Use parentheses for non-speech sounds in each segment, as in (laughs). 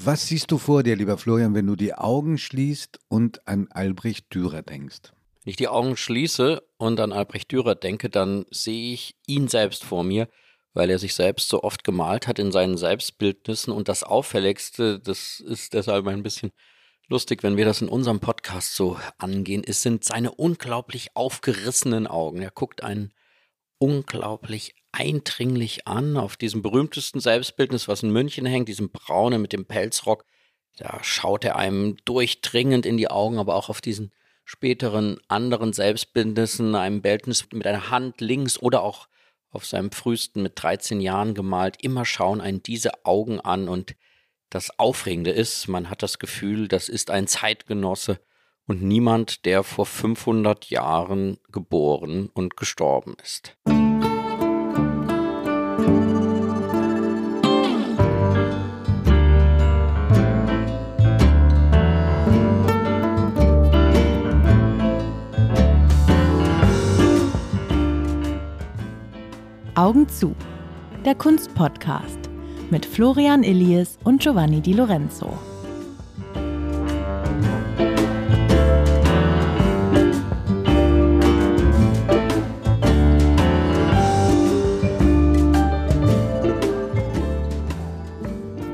Was siehst du vor dir, lieber Florian, wenn du die Augen schließt und an Albrecht Dürer denkst? Wenn ich die Augen schließe und an Albrecht Dürer denke, dann sehe ich ihn selbst vor mir, weil er sich selbst so oft gemalt hat in seinen Selbstbildnissen. Und das Auffälligste, das ist deshalb ein bisschen lustig, wenn wir das in unserem Podcast so angehen, ist, sind seine unglaublich aufgerissenen Augen. Er guckt einen unglaublich eindringlich an auf diesem berühmtesten Selbstbildnis, was in München hängt, diesem Braune mit dem Pelzrock. Da schaut er einem durchdringend in die Augen, aber auch auf diesen späteren anderen Selbstbildnissen, einem Bildnis mit einer Hand links oder auch auf seinem frühesten mit 13 Jahren gemalt, immer schauen einen diese Augen an und das Aufregende ist, man hat das Gefühl, das ist ein Zeitgenosse und niemand, der vor 500 Jahren geboren und gestorben ist. Augen zu. Der Kunstpodcast mit Florian Illies und Giovanni Di Lorenzo.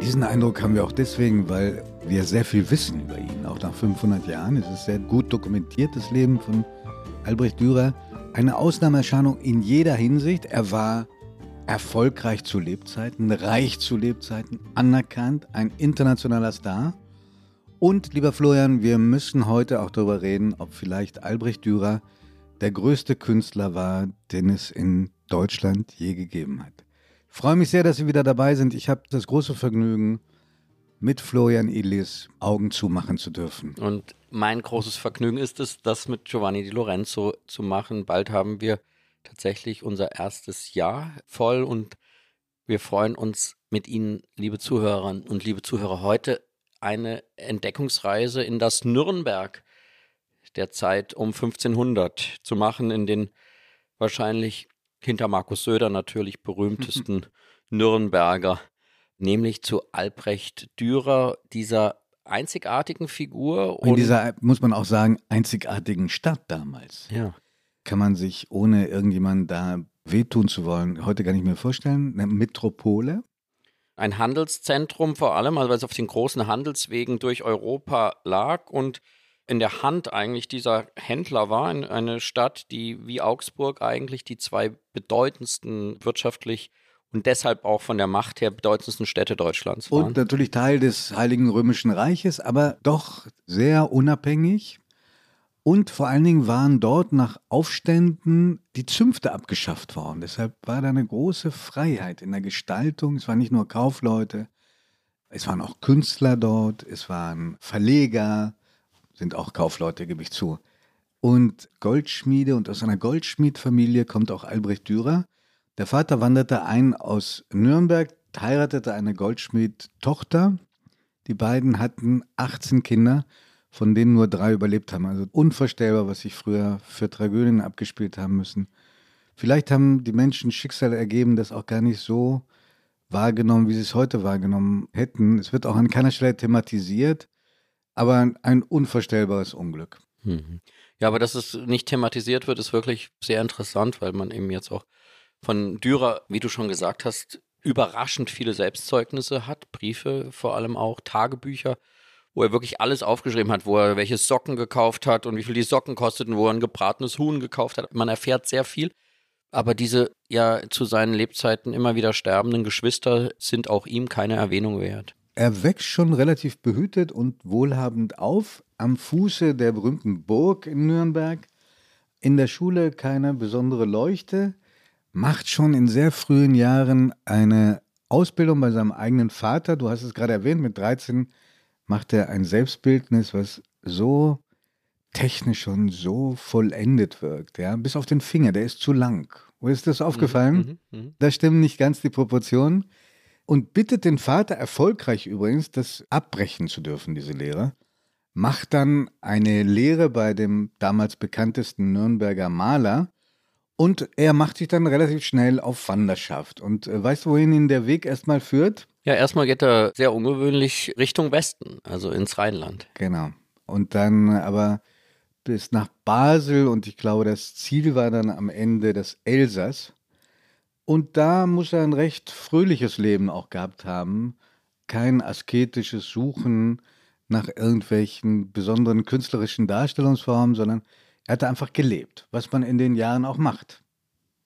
Diesen Eindruck haben wir auch deswegen, weil wir sehr viel wissen über ihn, auch nach 500 Jahren. Es ist sehr gut dokumentiert, das Leben von Albrecht Dürer eine Ausnahmeerscheinung in jeder Hinsicht. Er war erfolgreich zu Lebzeiten, reich zu Lebzeiten, anerkannt, ein internationaler Star. Und lieber Florian, wir müssen heute auch darüber reden, ob vielleicht Albrecht Dürer der größte Künstler war, den es in Deutschland je gegeben hat. Ich freue mich sehr, dass Sie wieder dabei sind. Ich habe das große Vergnügen, mit Florian Illis Augen zumachen zu dürfen. Und mein großes Vergnügen ist es, das mit Giovanni Di Lorenzo zu machen. Bald haben wir tatsächlich unser erstes Jahr voll und wir freuen uns mit Ihnen, liebe Zuhörerinnen und liebe Zuhörer, heute eine Entdeckungsreise in das Nürnberg der Zeit um 1500 zu machen, in den wahrscheinlich hinter Markus Söder natürlich berühmtesten (laughs) Nürnberger nämlich zu Albrecht Dürer, dieser einzigartigen Figur. In dieser, muss man auch sagen, einzigartigen Stadt damals. Ja. Kann man sich, ohne irgendjemand da wehtun zu wollen, heute gar nicht mehr vorstellen. Eine Metropole. Ein Handelszentrum vor allem, also weil es auf den großen Handelswegen durch Europa lag und in der Hand eigentlich dieser Händler war, eine Stadt, die wie Augsburg eigentlich die zwei bedeutendsten wirtschaftlich und deshalb auch von der Macht her bedeutendsten Städte Deutschlands waren. Und natürlich Teil des Heiligen Römischen Reiches, aber doch sehr unabhängig. Und vor allen Dingen waren dort nach Aufständen die Zünfte abgeschafft worden. Deshalb war da eine große Freiheit in der Gestaltung. Es waren nicht nur Kaufleute, es waren auch Künstler dort, es waren Verleger, sind auch Kaufleute, gebe ich zu. Und Goldschmiede und aus einer Goldschmiedfamilie kommt auch Albrecht Dürer. Der Vater wanderte ein aus Nürnberg, heiratete eine Goldschmied-Tochter. Die beiden hatten 18 Kinder, von denen nur drei überlebt haben. Also unvorstellbar, was sich früher für Tragödien abgespielt haben müssen. Vielleicht haben die Menschen Schicksale ergeben, das auch gar nicht so wahrgenommen, wie sie es heute wahrgenommen hätten. Es wird auch an keiner Stelle thematisiert, aber ein unvorstellbares Unglück. Mhm. Ja, aber dass es nicht thematisiert wird, ist wirklich sehr interessant, weil man eben jetzt auch von Dürer, wie du schon gesagt hast, überraschend viele Selbstzeugnisse hat, Briefe vor allem auch, Tagebücher, wo er wirklich alles aufgeschrieben hat, wo er welche Socken gekauft hat und wie viel die Socken kosteten, wo er ein gebratenes Huhn gekauft hat. Man erfährt sehr viel. Aber diese ja zu seinen Lebzeiten immer wieder sterbenden Geschwister sind auch ihm keine Erwähnung wert. Er wächst schon relativ behütet und wohlhabend auf, am Fuße der berühmten Burg in Nürnberg. In der Schule keine besondere Leuchte macht schon in sehr frühen Jahren eine Ausbildung bei seinem eigenen Vater. Du hast es gerade erwähnt, mit 13 macht er ein Selbstbildnis, was so technisch und so vollendet wirkt, ja, bis auf den Finger, der ist zu lang. Wo ist das aufgefallen? Mhm, mh, mh. Da stimmen nicht ganz die Proportionen. Und bittet den Vater, erfolgreich übrigens, das abbrechen zu dürfen, diese Lehre. Macht dann eine Lehre bei dem damals bekanntesten Nürnberger Maler, und er macht sich dann relativ schnell auf Wanderschaft. Und äh, weißt du, wohin ihn der Weg erstmal führt? Ja, erstmal geht er sehr ungewöhnlich Richtung Westen, also ins Rheinland. Genau. Und dann aber bis nach Basel und ich glaube, das Ziel war dann am Ende das Elsass. Und da muss er ein recht fröhliches Leben auch gehabt haben. Kein asketisches Suchen nach irgendwelchen besonderen künstlerischen Darstellungsformen, sondern er hatte einfach gelebt, was man in den Jahren auch macht.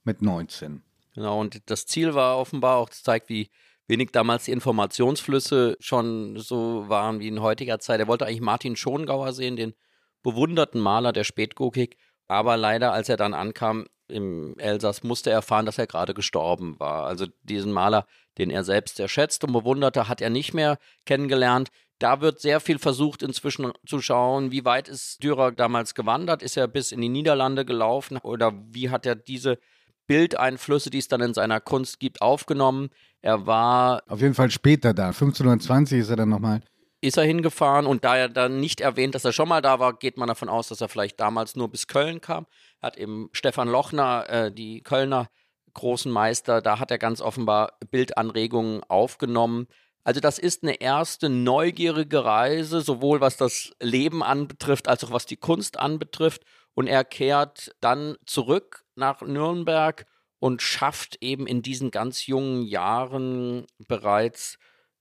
Mit 19. Genau, und das Ziel war offenbar auch, das zeigt, wie wenig damals die Informationsflüsse schon so waren wie in heutiger Zeit. Er wollte eigentlich Martin Schongauer sehen, den bewunderten Maler der Spätgokik. Aber leider, als er dann ankam im Elsass, musste er erfahren, dass er gerade gestorben war. Also diesen Maler, den er selbst sehr schätzt und bewunderte, hat er nicht mehr kennengelernt. Da wird sehr viel versucht, inzwischen zu schauen, wie weit ist Dürer damals gewandert? Ist er bis in die Niederlande gelaufen? Oder wie hat er diese Bildeinflüsse, die es dann in seiner Kunst gibt, aufgenommen? Er war. Auf jeden Fall später da. 1520 ist er dann nochmal ist er hingefahren und da er dann nicht erwähnt, dass er schon mal da war, geht man davon aus, dass er vielleicht damals nur bis Köln kam. Hat eben Stefan Lochner, äh, die Kölner großen Meister, da hat er ganz offenbar Bildanregungen aufgenommen. Also das ist eine erste neugierige Reise, sowohl was das Leben anbetrifft, als auch was die Kunst anbetrifft. Und er kehrt dann zurück nach Nürnberg und schafft eben in diesen ganz jungen Jahren bereits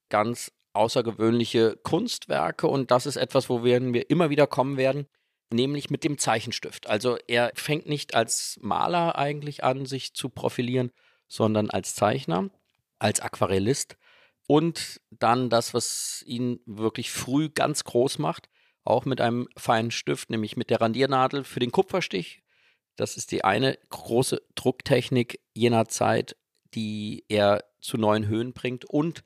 ganz außergewöhnliche Kunstwerke und das ist etwas, wo wir, immer wieder kommen werden, nämlich mit dem Zeichenstift. Also er fängt nicht als Maler eigentlich an, sich zu profilieren, sondern als Zeichner, als Aquarellist und dann das, was ihn wirklich früh ganz groß macht, auch mit einem feinen Stift, nämlich mit der Randiernadel für den Kupferstich. Das ist die eine große Drucktechnik jener Zeit, die er zu neuen Höhen bringt und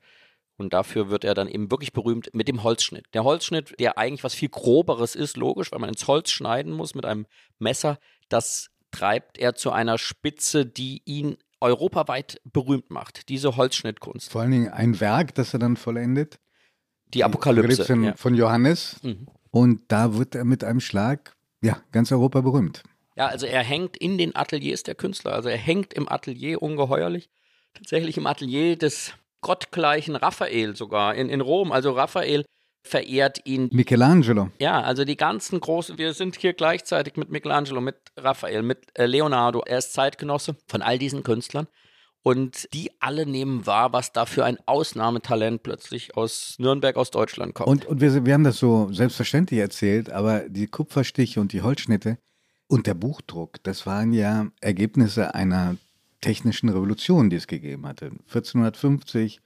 und dafür wird er dann eben wirklich berühmt mit dem Holzschnitt. Der Holzschnitt, der eigentlich was viel groberes ist, logisch, weil man ins Holz schneiden muss mit einem Messer, das treibt er zu einer Spitze, die ihn europaweit berühmt macht, diese Holzschnittkunst. Vor allen Dingen ein Werk, das er dann vollendet. Die Apokalypse. Apokalypse ja. von Johannes. Mhm. Und da wird er mit einem Schlag, ja, ganz Europa berühmt. Ja, also er hängt in den Ateliers der Künstler. Also er hängt im Atelier ungeheuerlich. Tatsächlich im Atelier des gottgleichen Raphael sogar in, in Rom. Also Raphael verehrt ihn. Michelangelo. Ja, also die ganzen großen, wir sind hier gleichzeitig mit Michelangelo, mit Raphael, mit äh, Leonardo. Er ist Zeitgenosse von all diesen Künstlern. Und die alle nehmen wahr, was da für ein Ausnahmetalent plötzlich aus Nürnberg, aus Deutschland kommt. Und, und wir, wir haben das so selbstverständlich erzählt, aber die Kupferstiche und die Holzschnitte und der Buchdruck, das waren ja Ergebnisse einer technischen Revolution, die es gegeben hatte. 1450,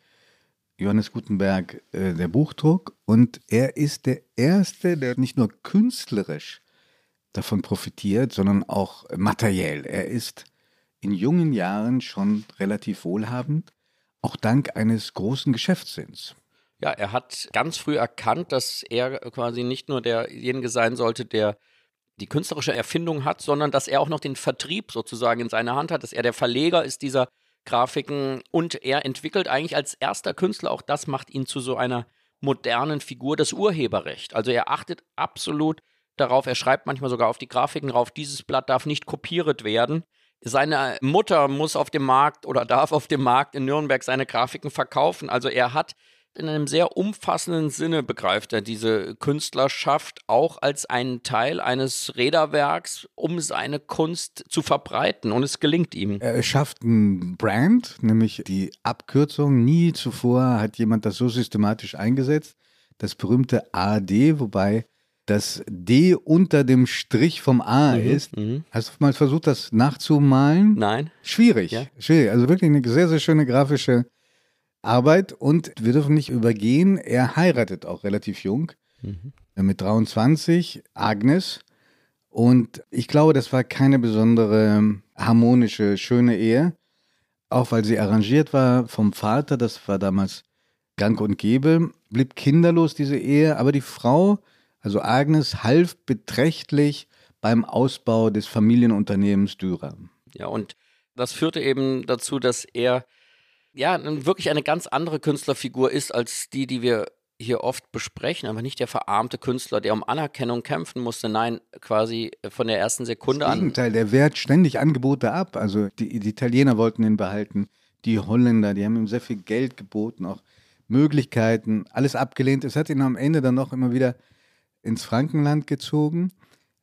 Johannes Gutenberg, äh, der Buchdruck. Und er ist der Erste, der nicht nur künstlerisch davon profitiert, sondern auch materiell. Er ist in jungen Jahren schon relativ wohlhabend, auch dank eines großen Geschäftssinns. Ja, er hat ganz früh erkannt, dass er quasi nicht nur derjenige sein sollte, der die künstlerische Erfindung hat, sondern dass er auch noch den Vertrieb sozusagen in seiner Hand hat, dass er der Verleger ist dieser Grafiken und er entwickelt eigentlich als erster Künstler, auch das macht ihn zu so einer modernen Figur, das Urheberrecht. Also er achtet absolut darauf, er schreibt manchmal sogar auf die Grafiken drauf, dieses Blatt darf nicht kopiert werden. Seine Mutter muss auf dem Markt oder darf auf dem Markt in Nürnberg seine Grafiken verkaufen. Also er hat in einem sehr umfassenden Sinne begreift er diese Künstlerschaft auch als einen Teil eines Räderwerks, um seine Kunst zu verbreiten. Und es gelingt ihm. Er schafft ein Brand, nämlich die Abkürzung. Nie zuvor hat jemand das so systematisch eingesetzt. Das berühmte AD, wobei das D unter dem Strich vom A Mhm, ist. mhm. Hast du mal versucht, das nachzumalen? Nein. Schwierig. Ja. Schwierig. Also wirklich eine sehr, sehr schöne grafische Arbeit. Und wir dürfen nicht übergehen, er heiratet auch relativ jung. Mhm. Mit 23, Agnes. Und ich glaube, das war keine besondere harmonische, schöne Ehe. Auch weil sie arrangiert war vom Vater, das war damals gang und gäbe, blieb kinderlos diese Ehe. Aber die Frau, also Agnes, half beträchtlich beim Ausbau des Familienunternehmens Dürer. Ja, und das führte eben dazu, dass er ja wirklich eine ganz andere Künstlerfigur ist als die, die wir hier oft besprechen, aber nicht der verarmte Künstler, der um Anerkennung kämpfen musste. Nein, quasi von der ersten Sekunde Im an. Gegenteil, der wehrt ständig Angebote ab. Also die, die Italiener wollten ihn behalten, die Holländer, die haben ihm sehr viel Geld geboten, auch Möglichkeiten, alles abgelehnt. Es hat ihn am Ende dann noch immer wieder ins Frankenland gezogen.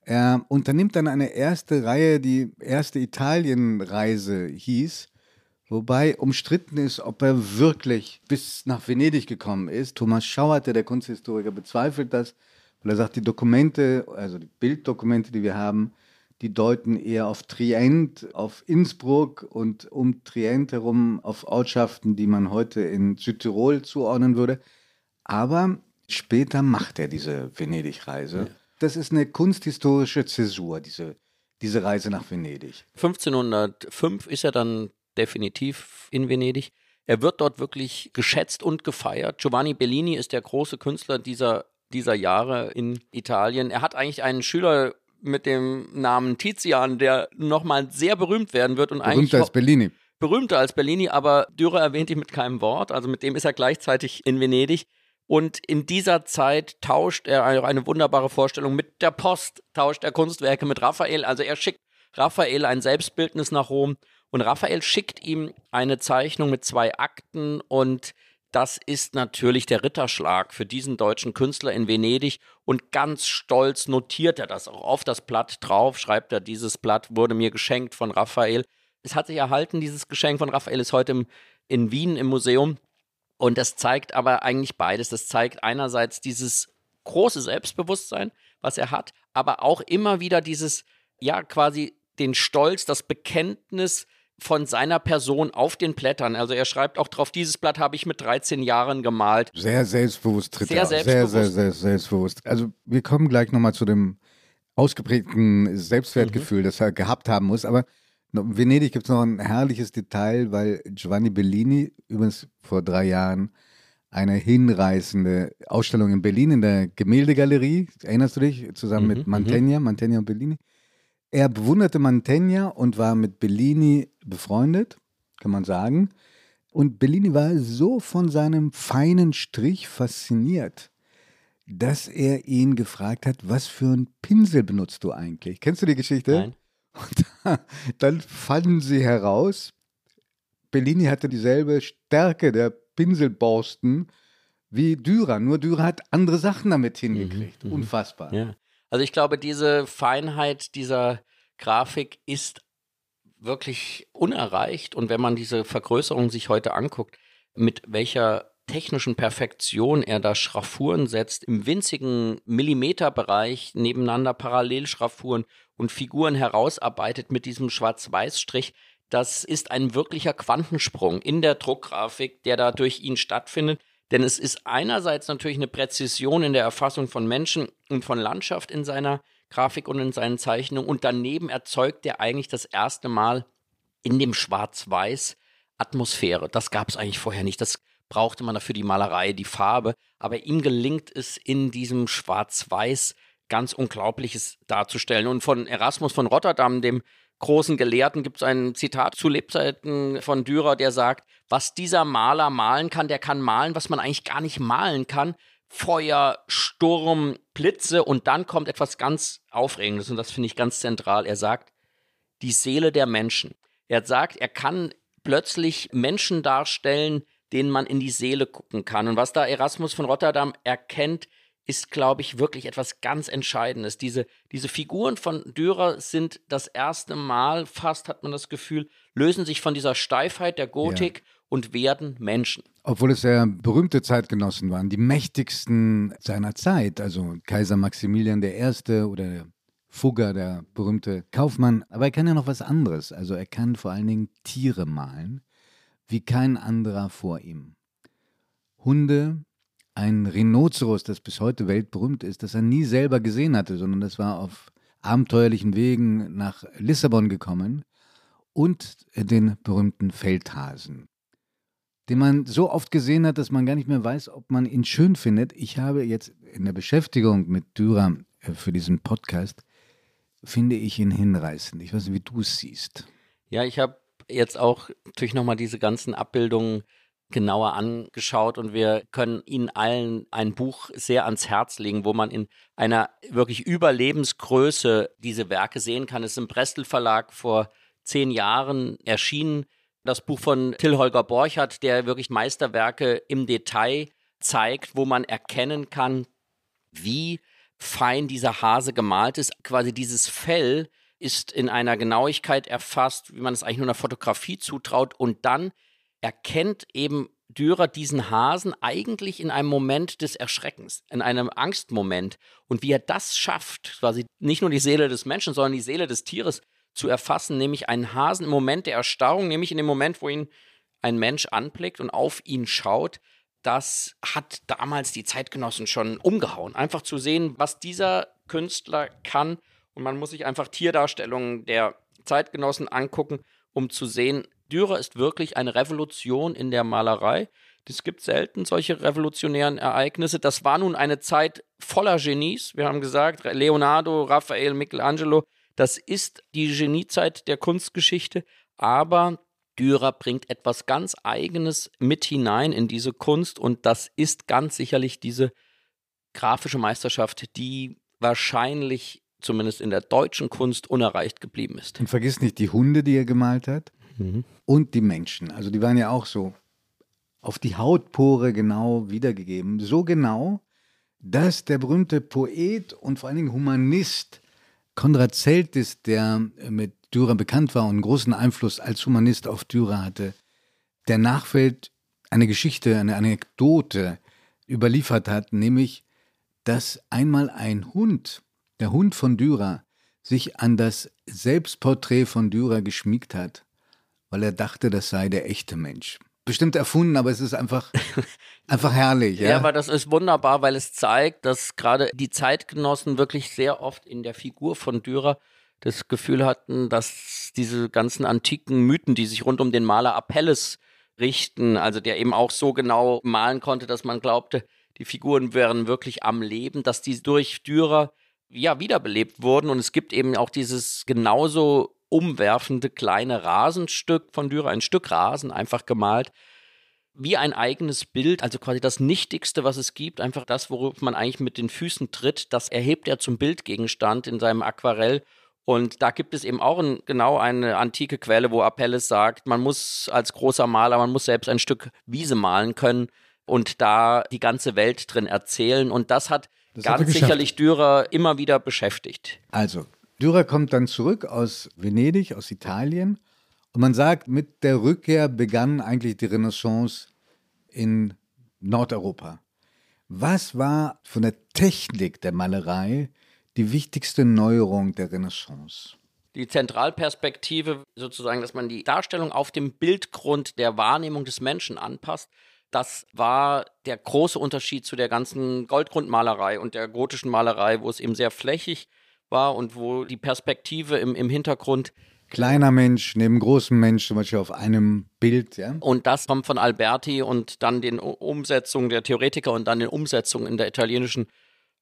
Er unternimmt dann eine erste Reihe, die erste Italienreise hieß, wobei umstritten ist, ob er wirklich bis nach Venedig gekommen ist. Thomas Schauerte, der Kunsthistoriker, bezweifelt das, weil er sagt, die Dokumente, also die Bilddokumente, die wir haben, die deuten eher auf Trient, auf Innsbruck und um Trient herum auf Ortschaften, die man heute in Südtirol zuordnen würde. Aber später macht er diese Venedig-Reise. Ja. Das ist eine kunsthistorische Zäsur, diese, diese Reise nach Venedig. 1505 ist er dann definitiv in Venedig. Er wird dort wirklich geschätzt und gefeiert. Giovanni Bellini ist der große Künstler dieser, dieser Jahre in Italien. Er hat eigentlich einen Schüler mit dem Namen Tizian, der nochmal sehr berühmt werden wird. Und berühmter als Bellini. Berühmter als Bellini, aber Dürer erwähnt ihn mit keinem Wort. Also mit dem ist er gleichzeitig in Venedig. Und in dieser Zeit tauscht er eine wunderbare Vorstellung mit der Post, tauscht er Kunstwerke mit Raphael. Also er schickt Raphael ein Selbstbildnis nach Rom und Raphael schickt ihm eine Zeichnung mit zwei Akten und das ist natürlich der Ritterschlag für diesen deutschen Künstler in Venedig und ganz stolz notiert er das auch auf das Blatt drauf, schreibt er, dieses Blatt wurde mir geschenkt von Raphael. Es hat sich erhalten, dieses Geschenk von Raphael ist heute im, in Wien im Museum und das zeigt aber eigentlich beides. Das zeigt einerseits dieses große Selbstbewusstsein, was er hat, aber auch immer wieder dieses, ja, quasi den Stolz, das Bekenntnis, von seiner Person auf den Blättern. Also er schreibt auch drauf, dieses Blatt habe ich mit 13 Jahren gemalt. Sehr selbstbewusst tritt sehr er selbstbewusst. Sehr, sehr, sehr selbstbewusst. Also wir kommen gleich nochmal zu dem ausgeprägten Selbstwertgefühl, mhm. das er gehabt haben muss. Aber in Venedig gibt es noch ein herrliches Detail, weil Giovanni Bellini übrigens vor drei Jahren eine hinreißende Ausstellung in Berlin in der Gemäldegalerie, erinnerst du dich, zusammen mhm, mit Mantegna, mhm. Mantegna und Bellini, er bewunderte Mantegna und war mit Bellini befreundet, kann man sagen. Und Bellini war so von seinem feinen Strich fasziniert, dass er ihn gefragt hat, was für einen Pinsel benutzt du eigentlich? Kennst du die Geschichte? Nein. Und (laughs) dann fanden sie heraus, Bellini hatte dieselbe Stärke der Pinselborsten wie Dürer, nur Dürer hat andere Sachen damit hingekriegt. Mhm, mhm. Unfassbar. Ja. Also ich glaube, diese Feinheit dieser Grafik ist wirklich unerreicht. Und wenn man diese Vergrößerung sich heute anguckt, mit welcher technischen Perfektion er da Schraffuren setzt, im winzigen Millimeterbereich nebeneinander Parallelschraffuren und Figuren herausarbeitet mit diesem Schwarz-Weiß-Strich, das ist ein wirklicher Quantensprung in der Druckgrafik, der da durch ihn stattfindet. Denn es ist einerseits natürlich eine Präzision in der Erfassung von Menschen und von Landschaft in seiner Grafik und in seinen Zeichnungen. Und daneben erzeugt er eigentlich das erste Mal in dem Schwarz-Weiß Atmosphäre. Das gab es eigentlich vorher nicht. Das brauchte man dafür die Malerei, die Farbe. Aber ihm gelingt es in diesem Schwarz-Weiß ganz Unglaubliches darzustellen. Und von Erasmus von Rotterdam, dem großen Gelehrten gibt es ein Zitat zu Lebzeiten von Dürer, der sagt, was dieser Maler malen kann, der kann malen, was man eigentlich gar nicht malen kann. Feuer, Sturm, Blitze und dann kommt etwas ganz Aufregendes und das finde ich ganz zentral. Er sagt, die Seele der Menschen. Er sagt, er kann plötzlich Menschen darstellen, denen man in die Seele gucken kann. Und was da Erasmus von Rotterdam erkennt, ist, glaube ich, wirklich etwas ganz Entscheidendes. Diese, diese Figuren von Dürer sind das erste Mal, fast hat man das Gefühl, lösen sich von dieser Steifheit der Gotik ja. und werden Menschen. Obwohl es sehr berühmte Zeitgenossen waren, die mächtigsten seiner Zeit, also Kaiser Maximilian I. oder Fugger, der berühmte Kaufmann. Aber er kann ja noch was anderes. Also er kann vor allen Dingen Tiere malen, wie kein anderer vor ihm. Hunde, ein Rhinoceros, das bis heute weltberühmt ist, das er nie selber gesehen hatte, sondern das war auf abenteuerlichen Wegen nach Lissabon gekommen und den berühmten Feldhasen, den man so oft gesehen hat, dass man gar nicht mehr weiß, ob man ihn schön findet. Ich habe jetzt in der Beschäftigung mit Dürer äh, für diesen Podcast, finde ich ihn hinreißend. Ich weiß nicht, wie du es siehst. Ja, ich habe jetzt auch natürlich nochmal diese ganzen Abbildungen genauer angeschaut und wir können Ihnen allen ein Buch sehr ans Herz legen, wo man in einer wirklich Überlebensgröße diese Werke sehen kann. Es ist im Brestel Verlag vor zehn Jahren erschienen. das Buch von Till Holger Borchardt, der wirklich Meisterwerke im Detail zeigt, wo man erkennen kann, wie fein dieser Hase gemalt ist. Quasi dieses Fell ist in einer Genauigkeit erfasst, wie man es eigentlich nur einer Fotografie zutraut. Und dann erkennt eben Dürer diesen Hasen eigentlich in einem Moment des Erschreckens, in einem Angstmoment. Und wie er das schafft, quasi nicht nur die Seele des Menschen, sondern die Seele des Tieres zu erfassen, nämlich einen Hasen im Moment der Erstarrung, nämlich in dem Moment, wo ihn ein Mensch anblickt und auf ihn schaut, das hat damals die Zeitgenossen schon umgehauen. Einfach zu sehen, was dieser Künstler kann. Und man muss sich einfach Tierdarstellungen der Zeitgenossen angucken, um zu sehen, Dürer ist wirklich eine Revolution in der Malerei. Es gibt selten solche revolutionären Ereignisse. Das war nun eine Zeit voller Genies. Wir haben gesagt, Leonardo, Raphael, Michelangelo, das ist die Geniezeit der Kunstgeschichte. Aber Dürer bringt etwas ganz Eigenes mit hinein in diese Kunst und das ist ganz sicherlich diese grafische Meisterschaft, die wahrscheinlich zumindest in der deutschen Kunst unerreicht geblieben ist. Und vergiss nicht die Hunde, die er gemalt hat mhm. und die Menschen. Also die waren ja auch so auf die Hautpore genau wiedergegeben. So genau, dass der berühmte Poet und vor allen Dingen Humanist Konrad Zeltis, der mit Dürer bekannt war und großen Einfluss als Humanist auf Dürer hatte, der Nachwelt eine Geschichte, eine Anekdote überliefert hat, nämlich, dass einmal ein Hund, der Hund von Dürer, sich an das Selbstporträt von Dürer geschmiegt hat, weil er dachte, das sei der echte Mensch. Bestimmt erfunden, aber es ist einfach, (laughs) einfach herrlich. Ja? ja, aber das ist wunderbar, weil es zeigt, dass gerade die Zeitgenossen wirklich sehr oft in der Figur von Dürer das Gefühl hatten, dass diese ganzen antiken Mythen, die sich rund um den Maler Apelles richten, also der eben auch so genau malen konnte, dass man glaubte, die Figuren wären wirklich am Leben, dass die durch Dürer ja wiederbelebt wurden und es gibt eben auch dieses genauso umwerfende kleine Rasenstück von Dürer, ein Stück Rasen einfach gemalt, wie ein eigenes Bild, also quasi das Nichtigste, was es gibt, einfach das, worauf man eigentlich mit den Füßen tritt, das erhebt er zum Bildgegenstand in seinem Aquarell und da gibt es eben auch ein, genau eine antike Quelle, wo Apelles sagt, man muss als großer Maler, man muss selbst ein Stück Wiese malen können und da die ganze Welt drin erzählen. Und das hat das ganz sicherlich Dürer immer wieder beschäftigt. Also, Dürer kommt dann zurück aus Venedig, aus Italien. Und man sagt, mit der Rückkehr begann eigentlich die Renaissance in Nordeuropa. Was war von der Technik der Malerei die wichtigste Neuerung der Renaissance? Die Zentralperspektive, sozusagen, dass man die Darstellung auf dem Bildgrund der Wahrnehmung des Menschen anpasst, das war der große Unterschied zu der ganzen Goldgrundmalerei und der gotischen Malerei, wo es eben sehr flächig war und wo die Perspektive im, im Hintergrund kleiner Mensch neben großem Mensch, zum Beispiel auf einem Bild. Ja? Und das kommt von Alberti und dann den Umsetzungen der Theoretiker und dann den Umsetzungen in der italienischen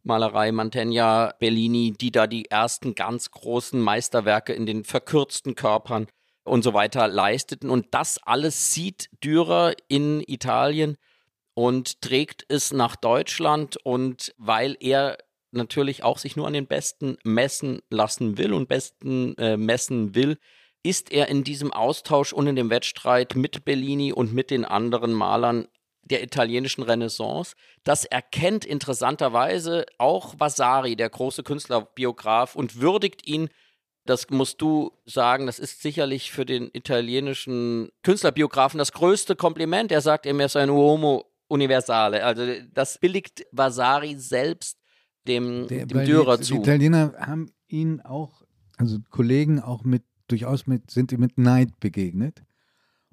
Malerei Mantegna, Bellini, die da die ersten ganz großen Meisterwerke in den verkürzten Körpern und so weiter leisteten. Und das alles sieht Dürer in Italien und trägt es nach Deutschland. Und weil er natürlich auch sich nur an den Besten messen lassen will und Besten äh, messen will, ist er in diesem Austausch und in dem Wettstreit mit Bellini und mit den anderen Malern der italienischen Renaissance. Das erkennt interessanterweise auch Vasari, der große Künstlerbiograf, und würdigt ihn. Das musst du sagen, das ist sicherlich für den italienischen Künstlerbiografen das größte Kompliment. Er sagt, er ist ein Uomo universale. Also das billigt Vasari selbst dem, der, dem Dürer die, zu. Die Italiener haben ihn auch, also Kollegen auch mit, durchaus mit, sind ihm mit Neid begegnet.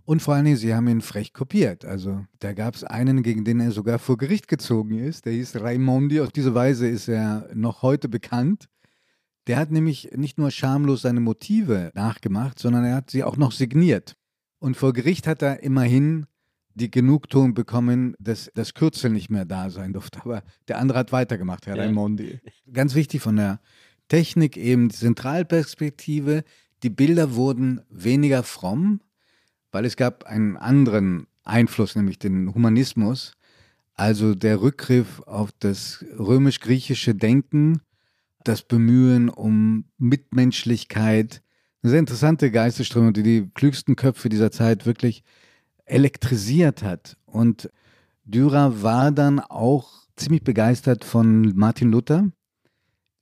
Und vor allen Dingen, sie haben ihn frech kopiert. Also da gab es einen, gegen den er sogar vor Gericht gezogen ist. Der hieß Raimondi. Auf diese Weise ist er noch heute bekannt. Der hat nämlich nicht nur schamlos seine Motive nachgemacht, sondern er hat sie auch noch signiert. Und vor Gericht hat er immerhin die Genugtuung bekommen, dass das Kürzel nicht mehr da sein durfte. Aber der andere hat weitergemacht, Herr ja. Raimondi. Ganz wichtig von der Technik eben die Zentralperspektive. Die Bilder wurden weniger fromm, weil es gab einen anderen Einfluss, nämlich den Humanismus, also der Rückgriff auf das römisch-griechische Denken, das Bemühen um Mitmenschlichkeit, eine sehr interessante Geistesströmung, die die klügsten Köpfe dieser Zeit wirklich elektrisiert hat. Und Dürer war dann auch ziemlich begeistert von Martin Luther,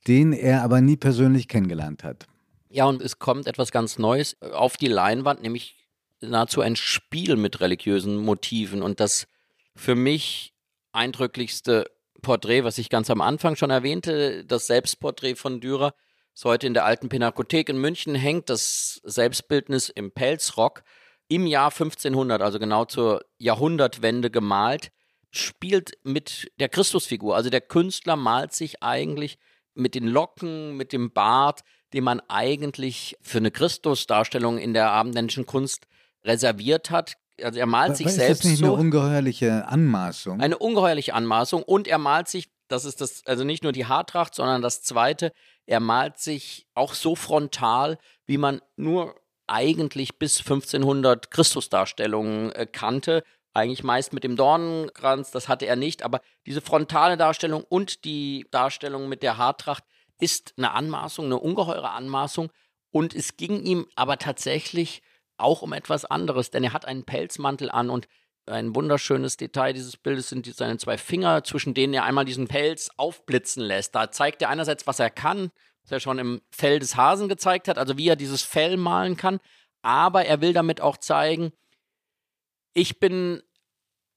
den er aber nie persönlich kennengelernt hat. Ja, und es kommt etwas ganz Neues auf die Leinwand, nämlich nahezu ein Spiel mit religiösen Motiven. Und das für mich eindrücklichste Porträt, was ich ganz am Anfang schon erwähnte, das Selbstporträt von Dürer, ist heute in der alten Pinakothek in München hängt, das Selbstbildnis im Pelzrock im Jahr 1500, also genau zur Jahrhundertwende gemalt, spielt mit der Christusfigur. Also der Künstler malt sich eigentlich mit den Locken, mit dem Bart, den man eigentlich für eine Christusdarstellung in der abendländischen Kunst reserviert hat. Also er malt sich ist selbst das nicht so. eine ungeheuerliche Anmaßung? Eine ungeheuerliche Anmaßung und er malt sich, das ist das, also nicht nur die Haartracht, sondern das zweite, er malt sich auch so frontal, wie man nur eigentlich bis 1500 Christusdarstellungen äh, kannte. Eigentlich meist mit dem Dornenkranz, das hatte er nicht, aber diese frontale Darstellung und die Darstellung mit der Haartracht ist eine Anmaßung, eine ungeheure Anmaßung. Und es ging ihm aber tatsächlich auch um etwas anderes, denn er hat einen Pelzmantel an und ein wunderschönes Detail dieses Bildes sind seine zwei Finger, zwischen denen er einmal diesen Pelz aufblitzen lässt. Da zeigt er einerseits, was er kann, was er schon im Fell des Hasen gezeigt hat, also wie er dieses Fell malen kann, aber er will damit auch zeigen, ich bin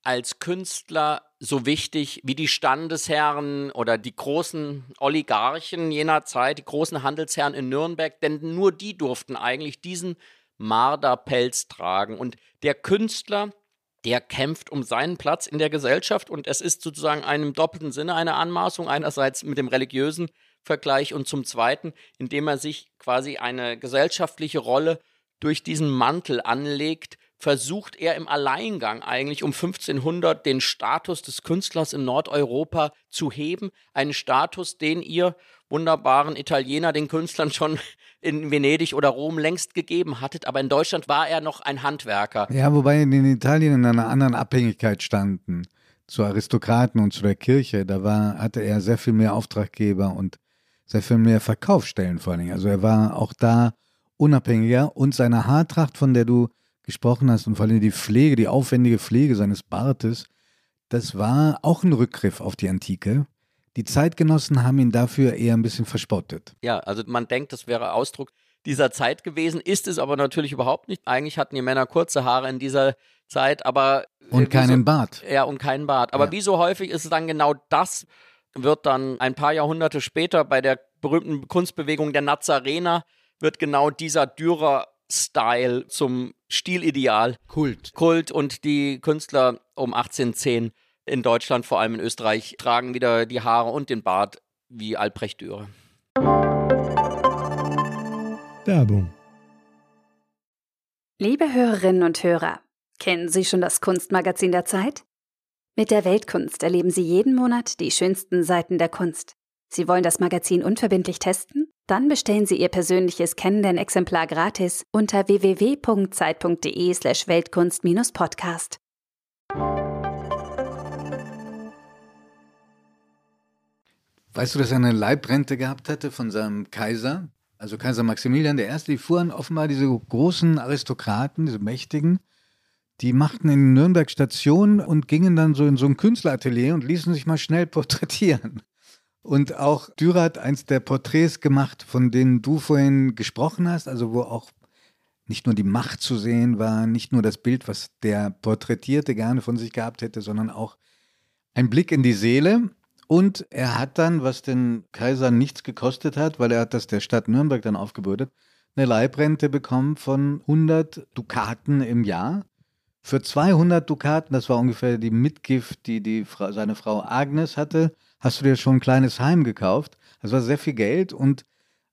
als Künstler so wichtig wie die Standesherren oder die großen Oligarchen jener Zeit, die großen Handelsherren in Nürnberg, denn nur die durften eigentlich diesen Marderpelz tragen. Und der Künstler, der kämpft um seinen Platz in der Gesellschaft und es ist sozusagen einem doppelten Sinne eine Anmaßung, einerseits mit dem religiösen Vergleich und zum zweiten, indem er sich quasi eine gesellschaftliche Rolle durch diesen Mantel anlegt, versucht er im Alleingang eigentlich um 1500 den Status des Künstlers in Nordeuropa zu heben. Einen Status, den ihr wunderbaren Italiener den Künstlern schon (laughs) in Venedig oder Rom längst gegeben hattet. Aber in Deutschland war er noch ein Handwerker. Ja, wobei in Italien in einer anderen Abhängigkeit standen zu Aristokraten und zu der Kirche. Da war, hatte er sehr viel mehr Auftraggeber und sehr viel mehr Verkaufsstellen vor allen Dingen. Also er war auch da unabhängiger und seine Haartracht, von der du gesprochen hast und vor allem die Pflege, die aufwendige Pflege seines Bartes, das war auch ein Rückgriff auf die Antike. Die Zeitgenossen haben ihn dafür eher ein bisschen verspottet. Ja, also man denkt, das wäre Ausdruck dieser Zeit gewesen, ist es aber natürlich überhaupt nicht. Eigentlich hatten die Männer kurze Haare in dieser Zeit, aber und keinen so, Bart. Ja, und keinen Bart. Aber ja. wie so häufig ist es dann genau das, wird dann ein paar Jahrhunderte später bei der berühmten Kunstbewegung der Nazarener, wird genau dieser Dürer-Style zum Stilideal. Kult. Kult und die Künstler um 1810 in Deutschland, vor allem in Österreich, tragen wieder die Haare und den Bart wie Albrecht Dürer. Werbung. Liebe Hörerinnen und Hörer, kennen Sie schon das Kunstmagazin der Zeit? Mit der Weltkunst erleben Sie jeden Monat die schönsten Seiten der Kunst. Sie wollen das Magazin unverbindlich testen? Dann bestellen Sie Ihr persönliches Kennenden-Exemplar gratis unter www.zeit.de/slash Weltkunst-Podcast. Weißt du, dass er eine Leibrente gehabt hatte von seinem Kaiser? Also Kaiser Maximilian I., die fuhren offenbar diese großen Aristokraten, diese Mächtigen, die machten in Nürnberg Station und gingen dann so in so ein Künstleratelier und ließen sich mal schnell porträtieren. Und auch Dürer hat eins der Porträts gemacht, von denen du vorhin gesprochen hast, also wo auch nicht nur die Macht zu sehen war, nicht nur das Bild, was der Porträtierte gerne von sich gehabt hätte, sondern auch ein Blick in die Seele. Und er hat dann, was den Kaiser nichts gekostet hat, weil er hat das der Stadt Nürnberg dann aufgebürdet, eine Leibrente bekommen von 100 Dukaten im Jahr. Für 200 Dukaten, das war ungefähr die Mitgift, die, die seine Frau Agnes hatte, hast du dir schon ein kleines Heim gekauft. Das war sehr viel Geld und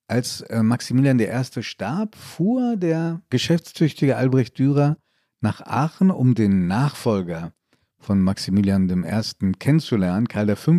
als äh, Maximilian I. starb, fuhr der geschäftstüchtige Albrecht Dürer nach Aachen, um den Nachfolger von Maximilian I. kennenzulernen, Karl V.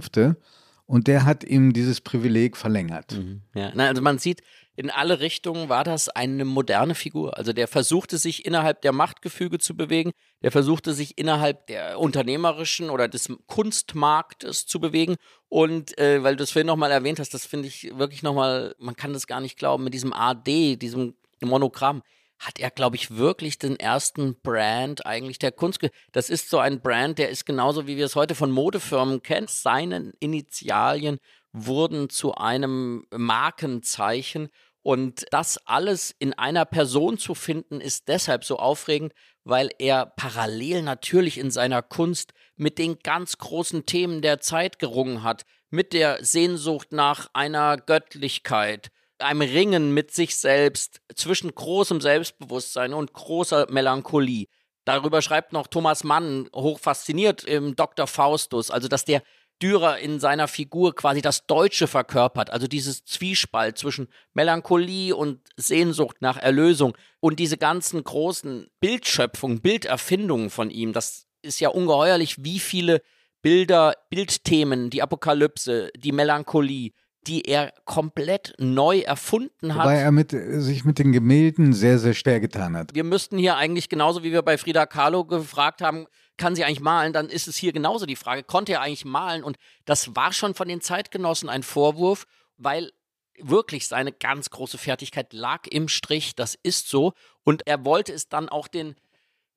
Und der hat ihm dieses Privileg verlängert. Mhm. Ja, Na, also man sieht, in alle Richtungen war das eine moderne Figur. Also der versuchte sich innerhalb der Machtgefüge zu bewegen, der versuchte sich innerhalb der unternehmerischen oder des Kunstmarktes zu bewegen. Und äh, weil du es vorhin nochmal erwähnt hast, das finde ich wirklich nochmal, man kann das gar nicht glauben, mit diesem AD, diesem Monogramm hat er, glaube ich, wirklich den ersten Brand eigentlich der Kunst. Das ist so ein Brand, der ist genauso, wie wir es heute von Modefirmen kennen. Seine Initialien wurden zu einem Markenzeichen. Und das alles in einer Person zu finden, ist deshalb so aufregend, weil er parallel natürlich in seiner Kunst mit den ganz großen Themen der Zeit gerungen hat, mit der Sehnsucht nach einer Göttlichkeit, einem Ringen mit sich selbst zwischen großem Selbstbewusstsein und großer Melancholie. Darüber schreibt noch Thomas Mann hoch fasziniert im Dr. Faustus, also dass der Dürer in seiner Figur quasi das Deutsche verkörpert, also dieses Zwiespalt zwischen Melancholie und Sehnsucht nach Erlösung und diese ganzen großen Bildschöpfungen, Bilderfindungen von ihm, das ist ja ungeheuerlich, wie viele Bilder, Bildthemen, die Apokalypse, die Melancholie, die er komplett neu erfunden hat. Weil er mit, sich mit den Gemälden sehr, sehr schwer getan hat. Wir müssten hier eigentlich genauso wie wir bei Frida Kahlo gefragt haben, kann sie eigentlich malen, dann ist es hier genauso die Frage, konnte er eigentlich malen? Und das war schon von den Zeitgenossen ein Vorwurf, weil wirklich seine ganz große Fertigkeit lag im Strich, das ist so. Und er wollte es dann auch den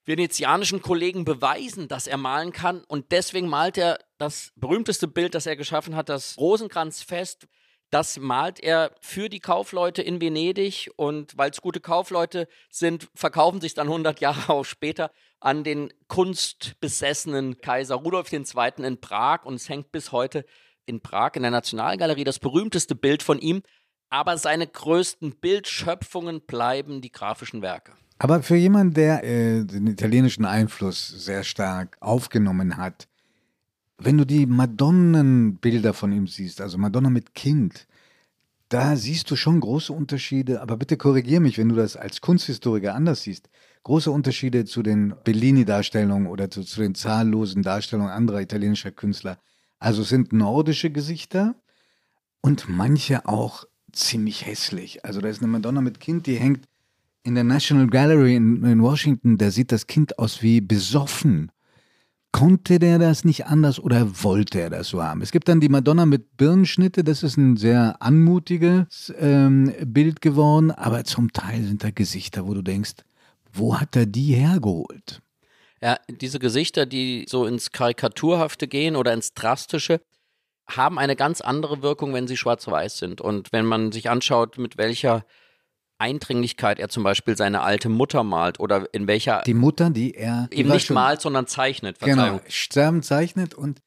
venezianischen Kollegen beweisen, dass er malen kann. Und deswegen malt er das berühmteste Bild, das er geschaffen hat, das Rosenkranzfest. Das malt er für die Kaufleute in Venedig und weil es gute Kaufleute sind, verkaufen sich dann 100 (laughs) Jahre auch später an den kunstbesessenen Kaiser Rudolf II. in Prag und es hängt bis heute in Prag in der Nationalgalerie das berühmteste Bild von ihm. Aber seine größten Bildschöpfungen bleiben die grafischen Werke. Aber für jemanden, der äh, den italienischen Einfluss sehr stark aufgenommen hat, wenn du die Madonnenbilder von ihm siehst, also Madonna mit Kind, da siehst du schon große Unterschiede, aber bitte korrigier mich, wenn du das als Kunsthistoriker anders siehst. Große Unterschiede zu den Bellini-Darstellungen oder zu, zu den zahllosen Darstellungen anderer italienischer Künstler. Also sind nordische Gesichter und manche auch ziemlich hässlich. Also da ist eine Madonna mit Kind, die hängt in der National Gallery in, in Washington, da sieht das Kind aus wie besoffen. Konnte der das nicht anders oder wollte er das so haben? Es gibt dann die Madonna mit Birnenschnitte, das ist ein sehr anmutiges ähm, Bild geworden, aber zum Teil sind da Gesichter, wo du denkst, wo hat er die hergeholt? Ja, diese Gesichter, die so ins Karikaturhafte gehen oder ins Drastische, haben eine ganz andere Wirkung, wenn sie schwarz-weiß sind. Und wenn man sich anschaut, mit welcher Eindringlichkeit er zum Beispiel seine alte Mutter malt oder in welcher. Die Mutter, die er. Die eben nicht schon, malt, sondern zeichnet. Genau, Sterben zeichnet und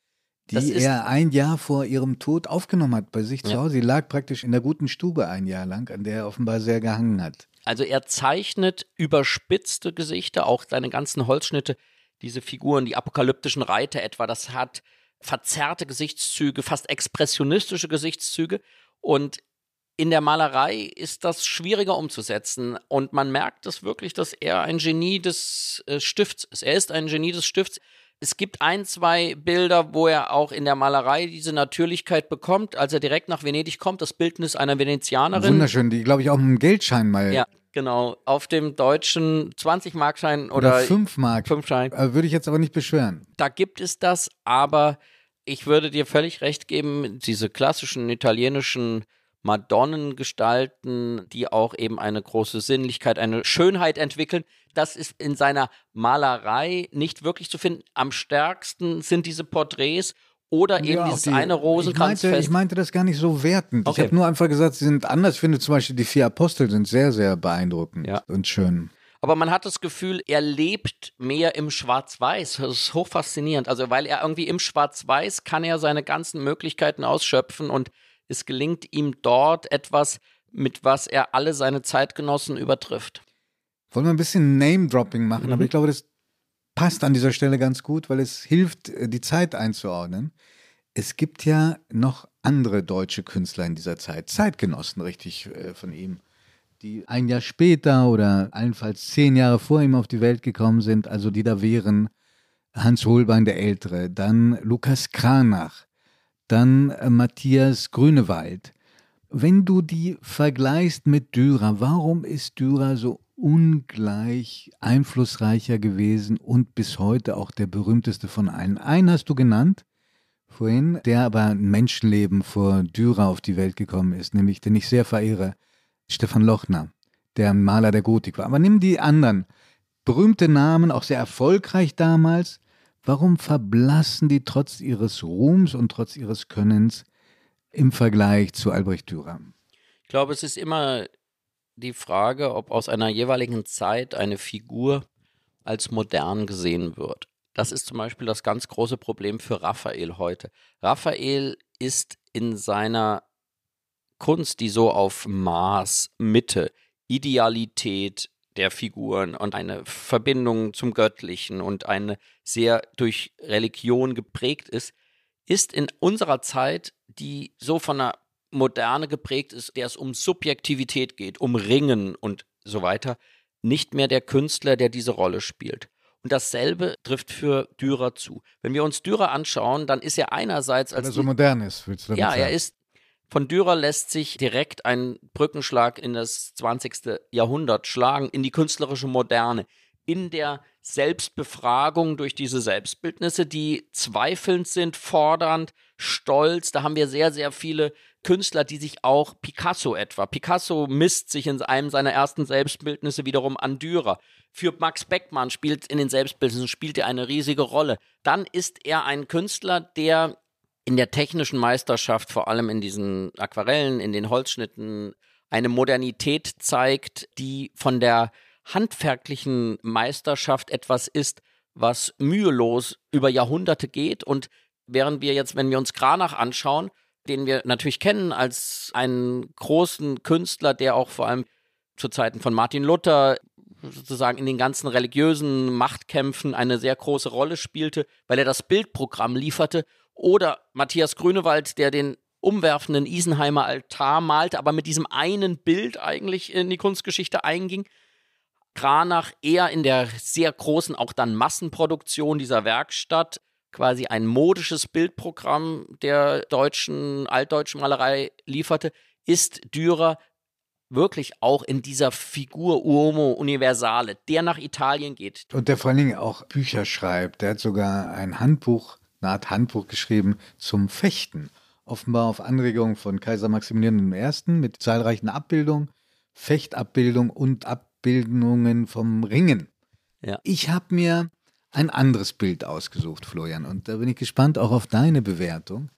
die er ein Jahr vor ihrem Tod aufgenommen hat bei sich ja. zu Hause. Sie lag praktisch in der guten Stube ein Jahr lang, an der er offenbar sehr gehangen hat. Also er zeichnet überspitzte Gesichter, auch seine ganzen Holzschnitte, diese Figuren, die apokalyptischen Reiter etwa, das hat verzerrte Gesichtszüge, fast expressionistische Gesichtszüge. Und in der Malerei ist das schwieriger umzusetzen und man merkt es das wirklich, dass er ein Genie des äh, Stifts ist. Er ist ein Genie des Stifts. Es gibt ein, zwei Bilder, wo er auch in der Malerei diese Natürlichkeit bekommt, als er direkt nach Venedig kommt, das Bildnis einer Venezianerin. Wunderschön, die glaube ich auch einen Geldschein mal. Ja, genau, auf dem deutschen 20-Markschein oder, oder 5 Mark. 5 Schein. Äh, würde ich jetzt aber nicht beschweren. Da gibt es das, aber ich würde dir völlig recht geben, diese klassischen italienischen Madonnengestalten, die auch eben eine große Sinnlichkeit, eine Schönheit entwickeln. Das ist in seiner Malerei nicht wirklich zu finden. Am stärksten sind diese Porträts oder eben ja, dieses die, eine Rosenkranzfest. Ich meinte, ich meinte das gar nicht so wertend. Okay. Ich habe nur einfach gesagt, sie sind anders. Ich finde zum Beispiel die vier Apostel sind sehr, sehr beeindruckend ja. und schön. Aber man hat das Gefühl, er lebt mehr im Schwarz-Weiß. Das ist hochfaszinierend. Also, weil er irgendwie im Schwarz-Weiß kann er seine ganzen Möglichkeiten ausschöpfen und es gelingt ihm dort etwas, mit was er alle seine Zeitgenossen übertrifft. Wollen wir ein bisschen Name-Dropping machen, mhm. aber ich glaube, das passt an dieser Stelle ganz gut, weil es hilft, äh, die Zeit einzuordnen. Es gibt ja noch andere deutsche Künstler in dieser Zeit, Zeitgenossen richtig äh, von ihm, die ein Jahr später oder allenfalls zehn Jahre vor ihm auf die Welt gekommen sind, also die da wären Hans Holbein der Ältere, dann Lukas Kranach, dann äh, Matthias Grünewald. Wenn du die vergleichst mit Dürer, warum ist Dürer so ungleich einflussreicher gewesen und bis heute auch der berühmteste von allen? Einen hast du genannt vorhin, der aber ein Menschenleben vor Dürer auf die Welt gekommen ist, nämlich den ich sehr verehre, Stefan Lochner. der Maler der Gotik war. Aber nimm die anderen. Berühmte Namen, auch sehr erfolgreich damals. Warum verblassen die trotz ihres Ruhms und trotz ihres Könnens im Vergleich zu Albrecht Dürer? Ich glaube, es ist immer die Frage, ob aus einer jeweiligen Zeit eine Figur als modern gesehen wird. Das ist zum Beispiel das ganz große Problem für Raphael heute. Raphael ist in seiner Kunst, die so auf Maß, Mitte, Idealität der Figuren und eine Verbindung zum Göttlichen und eine sehr durch Religion geprägt ist, ist in unserer Zeit, die so von einer Moderne geprägt ist, der es um Subjektivität geht, um Ringen und so weiter, nicht mehr der Künstler, der diese Rolle spielt. Und dasselbe trifft für Dürer zu. Wenn wir uns Dürer anschauen, dann ist er einerseits als. Weil er so modern ist, willst du damit Ja, sagen? er ist. Von Dürer lässt sich direkt ein Brückenschlag in das 20. Jahrhundert schlagen, in die künstlerische Moderne, in der Selbstbefragung durch diese Selbstbildnisse, die zweifelnd sind, fordernd, stolz. Da haben wir sehr, sehr viele Künstler, die sich auch Picasso etwa. Picasso misst sich in einem seiner ersten Selbstbildnisse wiederum an Dürer. Für Max Beckmann spielt in den Selbstbildnissen spielt er eine riesige Rolle. Dann ist er ein Künstler, der in der technischen Meisterschaft, vor allem in diesen Aquarellen, in den Holzschnitten, eine Modernität zeigt, die von der handwerklichen Meisterschaft etwas ist, was mühelos über Jahrhunderte geht. Und während wir jetzt, wenn wir uns Kranach anschauen, den wir natürlich kennen als einen großen Künstler, der auch vor allem zu Zeiten von Martin Luther sozusagen in den ganzen religiösen Machtkämpfen eine sehr große Rolle spielte, weil er das Bildprogramm lieferte. Oder Matthias Grünewald, der den umwerfenden Isenheimer Altar malte, aber mit diesem einen Bild eigentlich in die Kunstgeschichte einging. Kranach eher in der sehr großen, auch dann Massenproduktion dieser Werkstatt, quasi ein modisches Bildprogramm der deutschen, altdeutschen Malerei lieferte, ist Dürer wirklich auch in dieser Figur Uomo Universale, der nach Italien geht. Und der vor allen Dingen auch Bücher schreibt. Der hat sogar ein Handbuch, eine Art Handbuch geschrieben zum Fechten. Offenbar auf Anregung von Kaiser Maximilian I. mit zahlreichen Abbildungen, Fechtabbildungen und Abbildungen vom Ringen. Ja. Ich habe mir ein anderes Bild ausgesucht, Florian, und da bin ich gespannt auch auf deine Bewertung.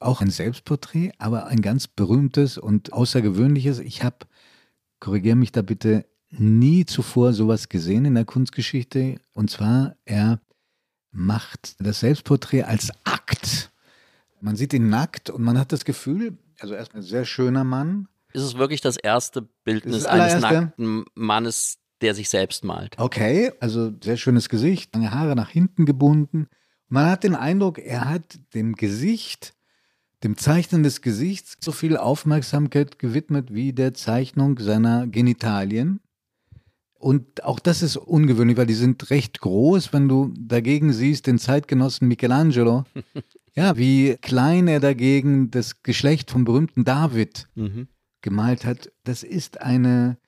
Auch ein Selbstporträt, aber ein ganz berühmtes und außergewöhnliches. Ich habe, korrigiere mich da bitte, nie zuvor sowas gesehen in der Kunstgeschichte. Und zwar, er macht das Selbstporträt als Akt. Man sieht ihn nackt und man hat das Gefühl, also erstmal ein sehr schöner Mann. Ist es wirklich das erste Bildnis Das eines nackten Mannes, der sich selbst malt? Okay, also sehr schönes Gesicht, lange Haare nach hinten gebunden. Man hat den Eindruck, er hat dem Gesicht, dem Zeichnen des Gesichts so viel Aufmerksamkeit gewidmet wie der Zeichnung seiner Genitalien. Und auch das ist ungewöhnlich, weil die sind recht groß, wenn du dagegen siehst den Zeitgenossen Michelangelo. (laughs) ja, wie klein er dagegen das Geschlecht vom berühmten David Mhm. gemalt hat. Das ist eine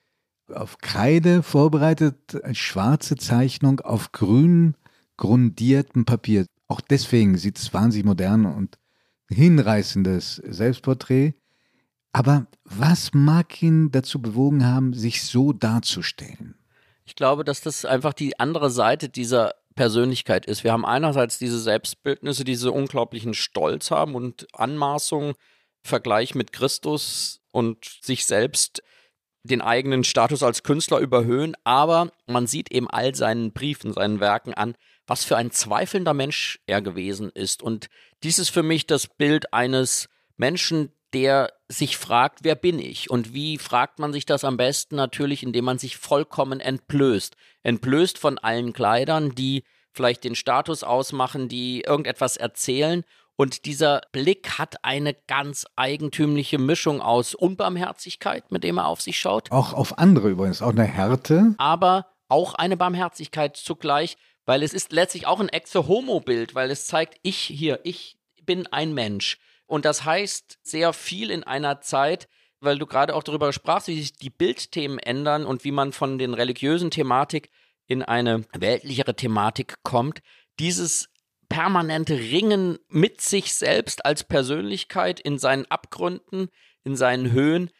auf Kreide vorbereitet, eine schwarze Zeichnung auf grün grundiertem Papier. Auch deswegen sieht es wahnsinnig modern und hinreißendes Selbstporträt. Aber was mag ihn dazu bewogen haben, sich so darzustellen? Ich glaube, dass das einfach die andere Seite dieser Persönlichkeit ist. Wir haben einerseits diese Selbstbildnisse, die diese unglaublichen Stolz haben und Anmaßung, Vergleich mit Christus und sich selbst den eigenen Status als Künstler überhöhen, aber man sieht eben all seinen Briefen, seinen Werken an, was für ein zweifelnder Mensch er gewesen ist. Und dies ist für mich das Bild eines Menschen, der sich fragt, wer bin ich? Und wie fragt man sich das am besten? Natürlich, indem man sich vollkommen entblößt. Entblößt von allen Kleidern, die vielleicht den Status ausmachen, die irgendetwas erzählen. Und dieser Blick hat eine ganz eigentümliche Mischung aus Unbarmherzigkeit, mit dem er auf sich schaut, Auch auf andere übrigens, auch eine Härte. aber auch eine Barmherzigkeit zugleich, weil es ist letztlich auch ein Exe-Homo-Bild, weil es zeigt, ich hier, ich bin ein Mensch. Und das heißt sehr viel in einer Zeit, weil du gerade auch darüber sprachst, wie sich die Bildthemen ändern und wie man von den religiösen Thematik in eine weltlichere Thematik kommt. Dieses permanente Ringen mit sich selbst als Persönlichkeit in seinen Abgründen, in seinen Höhen,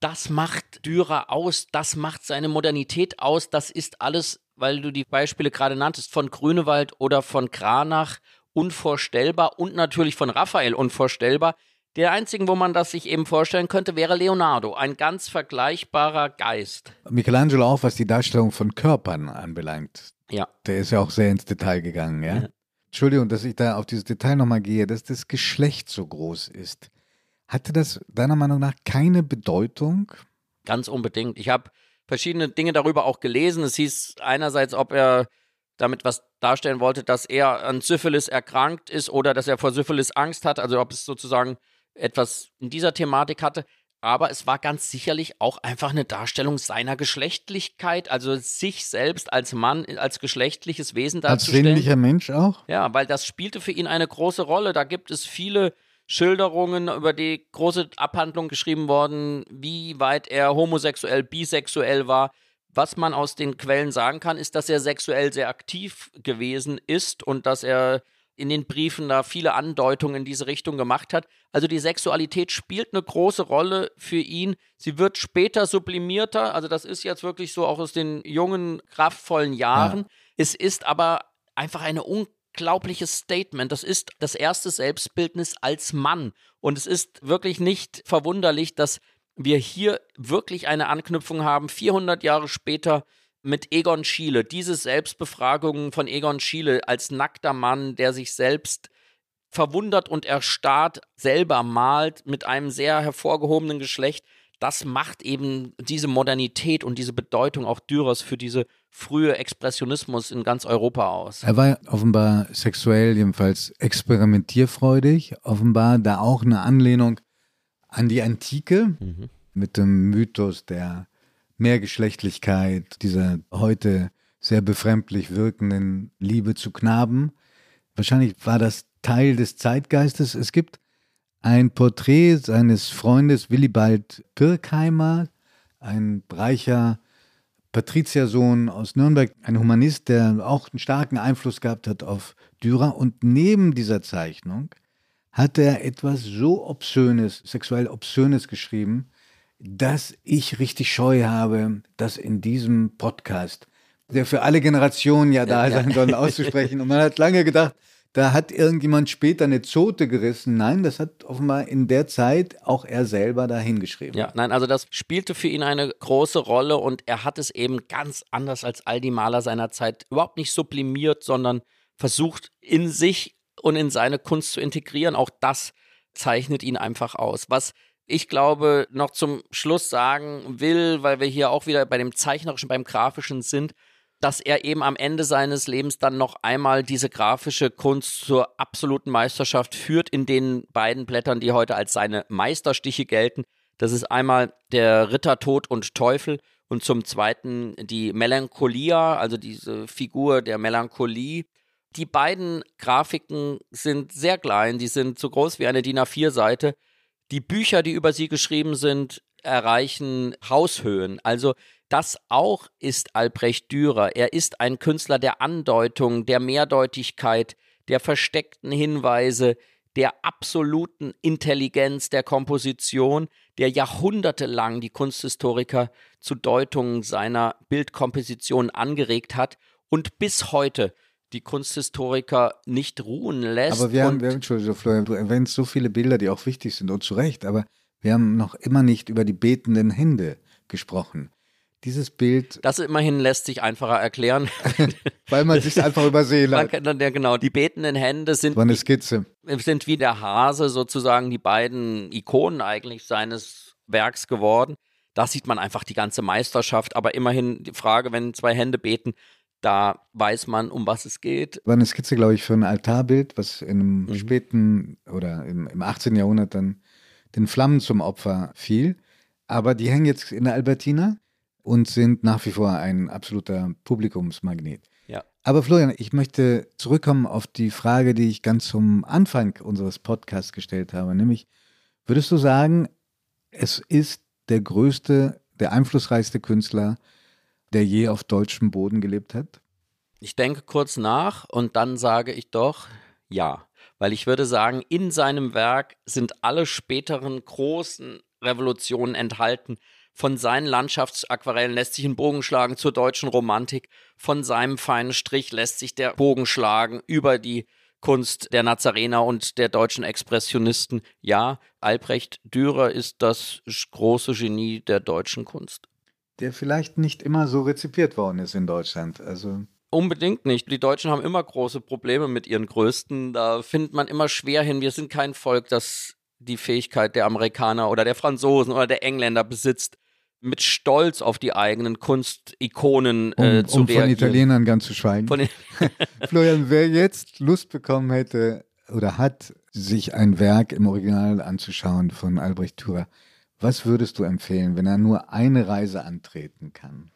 das macht Dürer aus, das macht seine Modernität aus, das ist alles, weil du die Beispiele gerade nanntest, von Grünewald oder von Kranach unvorstellbar und natürlich von Raphael unvorstellbar. Der einzige, wo man das sich eben vorstellen könnte, wäre Leonardo, ein ganz vergleichbarer Geist. Michelangelo auch, was die Darstellung von Körpern anbelangt. Ja. Der ist ja auch sehr ins Detail gegangen, ja. Ja. Entschuldigung, dass ich da auf dieses Detail nochmal gehe, dass das Geschlecht so groß ist. Hatte das deiner Meinung nach keine Bedeutung? Ganz unbedingt. Ich habe verschiedene Dinge darüber auch gelesen. Es hieß einerseits, ob er damit was darstellen wollte, dass er an Syphilis erkrankt ist oder dass er vor Syphilis Angst hat, also ob es sozusagen etwas in dieser Thematik hatte. Aber es war ganz sicherlich auch einfach eine Darstellung seiner Geschlechtlichkeit, also sich selbst als Mann, als geschlechtliches Wesen Als darzustellen. sinnlicher Mensch auch? Ja, weil das spielte für ihn eine große Rolle. Da gibt es viele Schilderungen, über die große Abhandlung geschrieben worden, wie weit er homosexuell, bisexuell war. Was man aus den Quellen sagen kann, ist, dass er sexuell sehr aktiv gewesen ist und dass er in den Briefen da viele Andeutungen in diese Richtung gemacht hat. Also die Sexualität spielt eine große Rolle für ihn. Sie wird später sublimierter. Also das ist jetzt wirklich so auch aus den jungen, kraftvollen Jahren. Es ist aber einfach eine unglaubliches Statement. Das ist das erste Selbstbildnis als Mann. Und es ist wirklich nicht verwunderlich, dass wir hier wirklich eine Anknüpfung haben, 400 Jahre später mit Egon Schiele. Diese Selbstbefragungen von Egon Schiele als nackter Mann, der sich selbst verwundert und erstarrt selber malt mit einem sehr hervorgehobenen Geschlecht. Das macht eben diese Modernität und diese Bedeutung auch Dürers für diese frühe Expressionismus in ganz Europa aus. Er war offenbar sexuell, jedenfalls experimentierfreudig. Offenbar da auch eine Anlehnung an die Antike Mhm. mit dem Mythos der Mehrgeschlechtlichkeit, dieser heute sehr befremdlich wirkenden Liebe zu Knaben. Wahrscheinlich war das Teil des Zeitgeistes. Es gibt ein Porträt seines Freundes Willibald Pirkheimer, ein reicher Patriziersohn aus Nürnberg, ein Humanist, der auch einen starken Einfluss gehabt hat auf Dürer. Und neben dieser Zeichnung hat er etwas so Obszönes, sexuell Obszönes geschrieben, dass ich richtig Scheu habe, das in diesem Podcast, der für alle Generationen ja da Ja. sein soll, auszusprechen. Und man hat lange gedacht, da hat irgendjemand später eine Zote gerissen. Nein, das hat offenbar in der Zeit auch er selber da hingeschrieben. Ja, nein, also das spielte für ihn eine große Rolle und er hat es eben ganz anders als all die Maler seiner Zeit überhaupt nicht sublimiert, sondern versucht in sich und in seine Kunst zu integrieren. Auch das zeichnet ihn einfach aus. Was ich glaube, noch zum Schluss sagen will, weil wir hier auch wieder bei dem Zeichnerischen, beim Grafischen sind, dass er eben am Ende seines Lebens dann noch einmal diese grafische Kunst zur absoluten Meisterschaft führt in den beiden Blättern, die heute als seine Meisterstiche gelten. Das ist einmal der Ritter Tod und Teufel und zum zweiten die Melancholia, also diese Figur der Melancholie. Die beiden Grafiken sind sehr klein, die sind so groß wie eine DIN A4-Seite. Die Bücher, die über sie geschrieben sind, erreichen Haushöhen. Also das auch ist Albrecht Dürer. Er ist ein Künstler der Andeutung, der Mehrdeutigkeit, der versteckten Hinweise, der absoluten Intelligenz der Komposition, der jahrhundertelang die Kunsthistoriker zu Deutungen seiner Bildkomposition angeregt hat und bis heute die Kunsthistoriker nicht ruhen lässt. Aber wir haben, wir haben, Entschuldigung, Florian, du erwähnst so viele Bilder, die auch wichtig sind und zu Recht, aber wir haben noch immer nicht über die betenden Hände gesprochen. Dieses Bild, das immerhin lässt sich einfacher erklären. (laughs) weil man sich einfach übersehen hat, kann ja, genau, die betenden Hände sind, war eine Skizze. sind wie der Hase sozusagen die beiden Ikonen eigentlich seines Werks geworden. Da sieht man einfach die ganze Meisterschaft, aber immerhin die Frage, wenn zwei Hände beten, da weiß man, um was es geht. War eine Skizze, glaube ich, für ein Altarbild, was in einem Mhm. späten oder im, im 18. Jahrhundert dann den Flammen zum Opfer fiel. Aber die hängen jetzt in der Albertina und sind nach wie vor ein absoluter Publikumsmagnet. Ja. Aber Florian, ich möchte zurückkommen auf die Frage, die ich ganz zum Anfang unseres Podcasts gestellt habe, nämlich, würdest du sagen, es ist der größte, der einflussreichste Künstler, der je auf deutschem Boden gelebt hat? Ich denke kurz nach und dann sage ich doch ja. Weil ich würde sagen, in seinem Werk sind alle späteren großen Revolutionen enthalten. Von seinen Landschaftsaquarellen lässt sich ein Bogen schlagen zur deutschen Romantik. Von seinem feinen Strich lässt sich der Bogen schlagen über die Kunst der Nazarener und der deutschen Expressionisten. Ja, Albrecht Dürer ist das große Genie der deutschen Kunst. Der vielleicht nicht immer so rezipiert worden ist in Deutschland. Also Unbedingt nicht. Die Deutschen haben immer große Probleme mit ihren Größten. Da findet man immer schwer hin. Wir sind kein Volk, das die Fähigkeit der Amerikaner oder der Franzosen oder der Engländer besitzt, mit Stolz auf die eigenen Kunstikonen äh, um, zu um reagieren. von Italienern ganz zu schweigen. (laughs) Florian, wer jetzt Lust bekommen hätte oder hat, sich ein Werk im Original anzuschauen von Albrecht Dürer, was würdest du empfehlen, wenn er nur eine Reise antreten kann?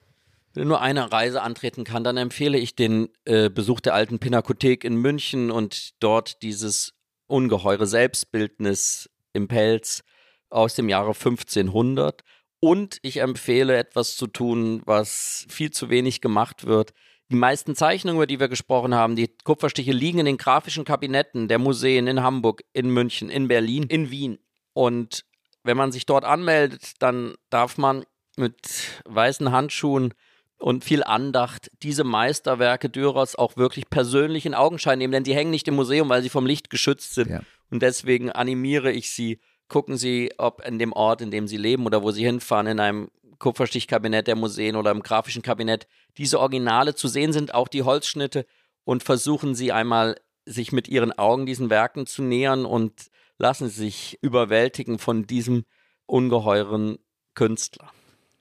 Wenn er nur eine Reise antreten kann, dann empfehle ich den äh, Besuch der alten Pinakothek in München und dort dieses ungeheure Selbstbildnis im Pelz aus dem Jahre 1500. Und ich empfehle etwas zu tun, was viel zu wenig gemacht wird. Die meisten Zeichnungen, über die wir gesprochen haben, die Kupferstiche liegen in den grafischen Kabinetten der Museen in Hamburg, in München, in Berlin, in Wien. Und wenn man sich dort anmeldet, dann darf man mit weißen Handschuhen und viel Andacht diese Meisterwerke Dürers auch wirklich persönlich in Augenschein nehmen, denn sie hängen nicht im Museum, weil sie vom Licht geschützt sind. Ja. Und deswegen animiere ich Sie, gucken Sie, ob in dem Ort, in dem Sie leben oder wo Sie hinfahren, in einem Kupferstichkabinett der Museen oder im grafischen Kabinett, diese Originale zu sehen sind, auch die Holzschnitte und versuchen Sie einmal, sich mit Ihren Augen diesen Werken zu nähern und lassen Sie sich überwältigen von diesem ungeheuren Künstler.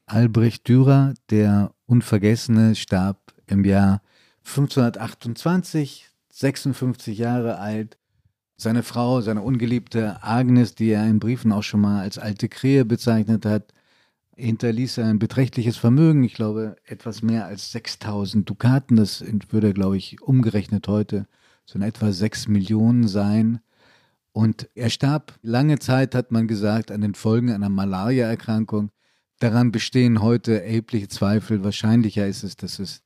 Albrecht Dürer, der Unvergessene, starb im Jahr 1528, 56 Jahre alt. Seine Frau, seine ungeliebte Agnes, die er in Briefen auch schon mal als alte Krähe bezeichnet hat, hinterließ ein beträchtliches Vermögen, ich glaube etwas mehr als 6000 Dukaten, das würde, glaube ich, umgerechnet heute so in etwa 6 Millionen sein. Und er starb, lange Zeit hat man gesagt, an den Folgen einer Malariaerkrankung. Daran bestehen heute erhebliche Zweifel. Wahrscheinlicher ist es, dass es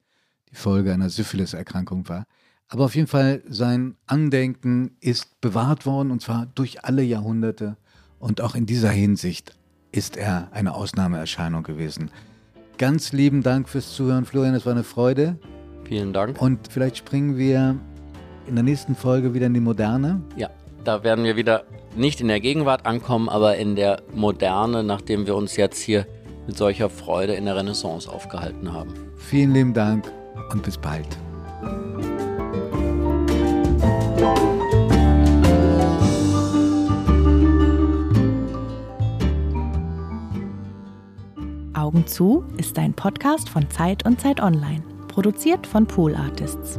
die Folge einer Syphilis-Erkrankung war. Aber auf jeden Fall, sein Andenken ist bewahrt worden und zwar durch alle Jahrhunderte. Und auch in dieser Hinsicht ist er eine Ausnahmeerscheinung gewesen. Ganz lieben Dank fürs Zuhören, Florian. Es war eine Freude. Vielen Dank. Und vielleicht springen wir in der nächsten Folge wieder in die Moderne. Ja, da werden wir wieder nicht in der Gegenwart ankommen, aber in der Moderne, nachdem wir uns jetzt hier mit solcher Freude in der Renaissance aufgehalten haben. Vielen lieben Dank und bis bald. Augen zu ist ein Podcast von Zeit und Zeit Online, produziert von Pool Artists.